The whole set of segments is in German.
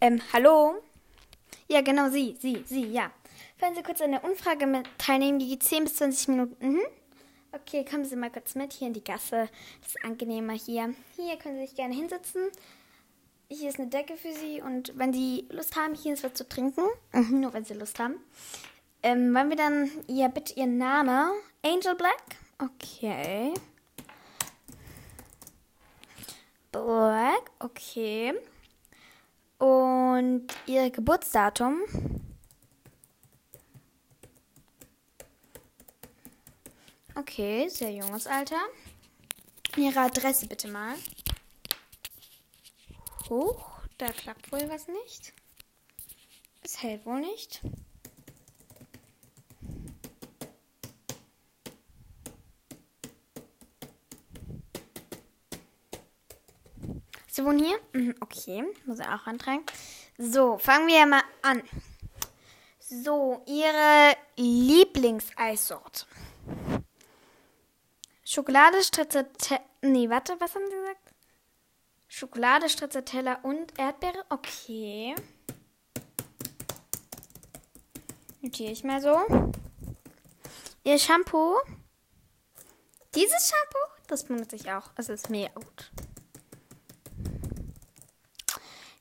Ähm, hallo? Ja, genau, Sie, Sie, Sie, ja. Wollen Sie kurz an der Umfrage mit teilnehmen? Die geht 10 bis 20 Minuten. Mhm. Okay, kommen Sie mal kurz mit hier in die Gasse. Das ist angenehmer hier. Hier können Sie sich gerne hinsetzen. Hier ist eine Decke für Sie und wenn Sie Lust haben, hier ist was zu trinken. Mhm, nur wenn Sie Lust haben. Ähm, wollen wir dann, ja, bitte Ihren Name? Angel Black? Okay. Black, okay. Und Ihr Geburtsdatum? Okay, sehr junges Alter. Ihre Adresse bitte mal. Hoch, da klappt wohl was nicht. Es hält wohl nicht. Sie wohnen hier? Mhm, okay, muss ich auch antragen. So, fangen wir mal an. So, Ihre Lieblingseissorte. Schokolade, Stracciatella. Nee, warte, was haben Sie gesagt? Schokolade, Stracciatella und Erdbeere. Okay. Notiere ich mal so. Ihr Shampoo. Dieses Shampoo, das benutze ich auch. Es ist mega gut.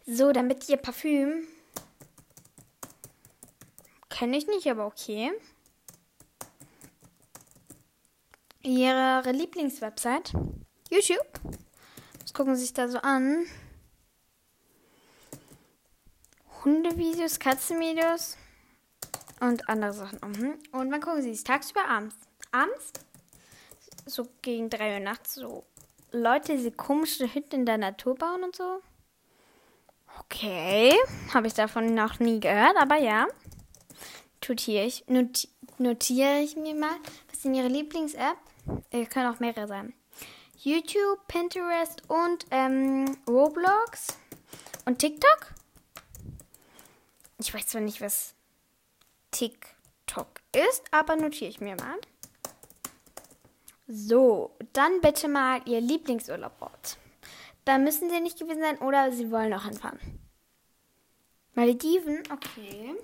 So, damit ihr Parfüm. Kenne ich nicht, aber okay. Ihre Lieblingswebsite? YouTube? Was gucken Sie sich da so an? Hundevideos, Katzenvideos und andere Sachen. Mhm. Und wann gucken Sie es? Tagsüber, abends? Abends? So gegen 3 Uhr nachts, so Leute, die komische Hütten in der Natur bauen und so. Okay, habe ich davon noch nie gehört, aber ja. Notiere ich, noti notiere ich mir mal. Was denn Ihre Lieblings-App? Äh, können auch mehrere sein. YouTube, Pinterest und ähm, Roblox und TikTok? Ich weiß zwar nicht, was TikTok ist, aber notiere ich mir mal. So, dann bitte mal Ihr Lieblingsurlaubort. Da müssen Sie nicht gewesen sein oder Sie wollen noch hinfahren. Malediven, okay.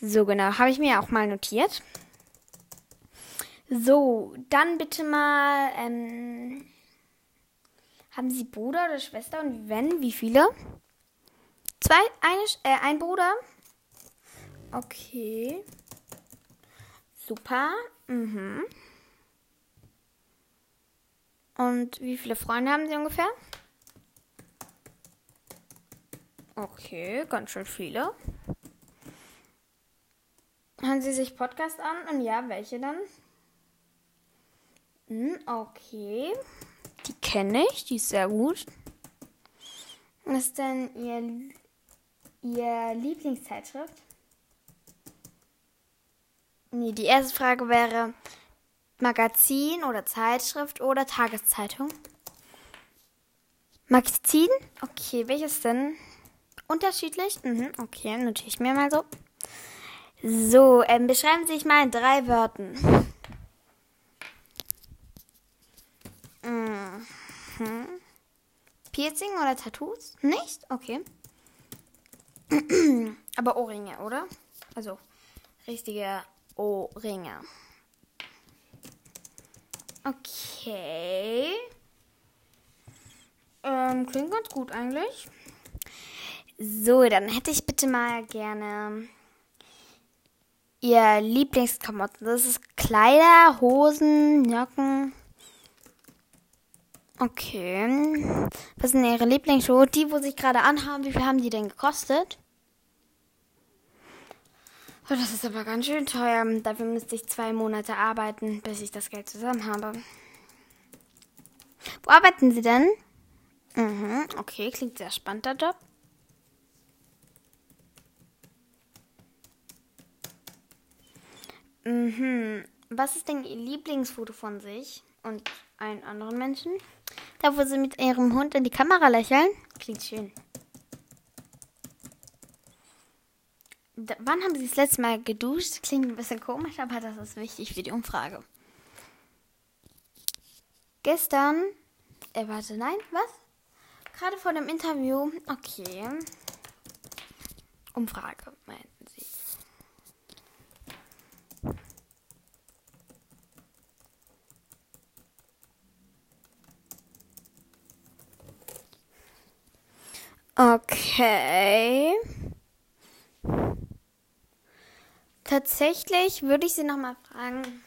So, genau, habe ich mir auch mal notiert. So, dann bitte mal, ähm, haben Sie Bruder oder Schwester und wenn, wie viele? Zwei, eine, äh, ein Bruder. Okay. Super. Mhm. Und wie viele Freunde haben Sie ungefähr? Okay, ganz schön viele. Hören Sie sich Podcast an? Und ja, welche dann? Hm, okay. Die kenne ich, die ist sehr gut. Was ist denn Ihr, Ihr Lieblingszeitschrift? Nee, die erste Frage wäre Magazin oder Zeitschrift oder Tageszeitung. Magazin? Okay, welches denn? Unterschiedlich? Mhm, okay, notiere ich mir mal so. So, ähm, beschreiben Sie sich mal in drei Wörtern. Mhm. Piercing oder Tattoos? Nicht? Okay. Aber Ohrringe, oder? Also richtige Ohrringe. Okay. Ähm, klingt ganz gut eigentlich. So, dann hätte ich bitte mal gerne ihr Lieblingsklamotten. Das ist Kleider, Hosen, Jacken. Okay. Was sind Ihre Lieblingsschuhe? Die, wo Sie gerade anhaben, wie viel haben die denn gekostet? Oh, das ist aber ganz schön teuer. Dafür müsste ich zwei Monate arbeiten, bis ich das Geld zusammen habe. Wo arbeiten Sie denn? Mhm, okay, klingt sehr spannend, der Job. Mhm. Was ist denn Ihr Lieblingsfoto von sich und allen anderen Menschen? Da, wo Sie mit Ihrem Hund in die Kamera lächeln? Klingt schön. Wann haben Sie das letzte Mal geduscht? Klingt ein bisschen komisch, aber das ist wichtig für die Umfrage. Gestern. Äh, warte, nein, was? Gerade vor dem Interview. Okay. Umfrage, meinten Sie. Okay. Tatsächlich würde ich Sie noch mal fragen.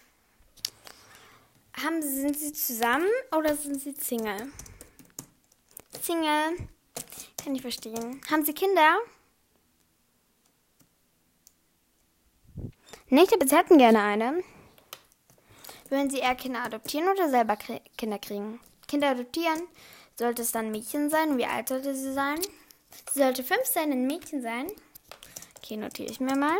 Haben, sind Sie zusammen oder sind Sie Single? Single. Kann ich verstehen. Haben Sie Kinder? Nicht, aber Sie hätten gerne eine. Würden Sie eher Kinder adoptieren oder selber Kinder kriegen? Kinder adoptieren. Sollte es dann ein Mädchen sein? Wie alt sollte sie sein? Sie sollte fünf sein, ein Mädchen sein. Okay, notiere ich mir mal.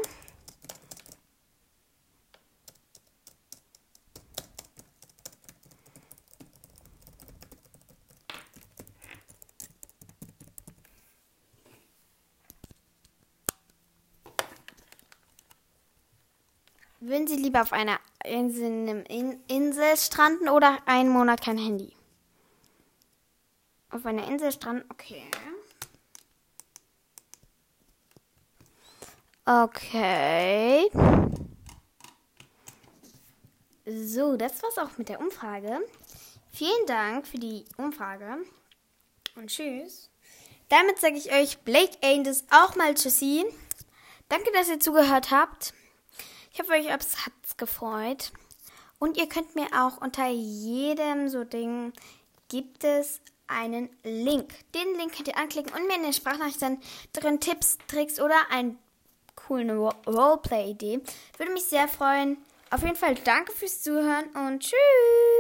Würden Sie lieber auf einer Insel, Insel stranden oder einen Monat kein Handy? Auf einer Insel stranden, okay. Okay. So, das war's auch mit der Umfrage. Vielen Dank für die Umfrage und tschüss. Damit sage ich euch Blake Angels auch mal Tschüssi. Danke, dass ihr zugehört habt. Ich hoffe, euch hat's gefreut. Und ihr könnt mir auch unter jedem so Ding gibt es einen Link. Den Link könnt ihr anklicken und mir in den Sprachnachrichten drin Tipps, Tricks oder einen coolen Roleplay-Idee. Würde mich sehr freuen. Auf jeden Fall danke fürs Zuhören und tschüss.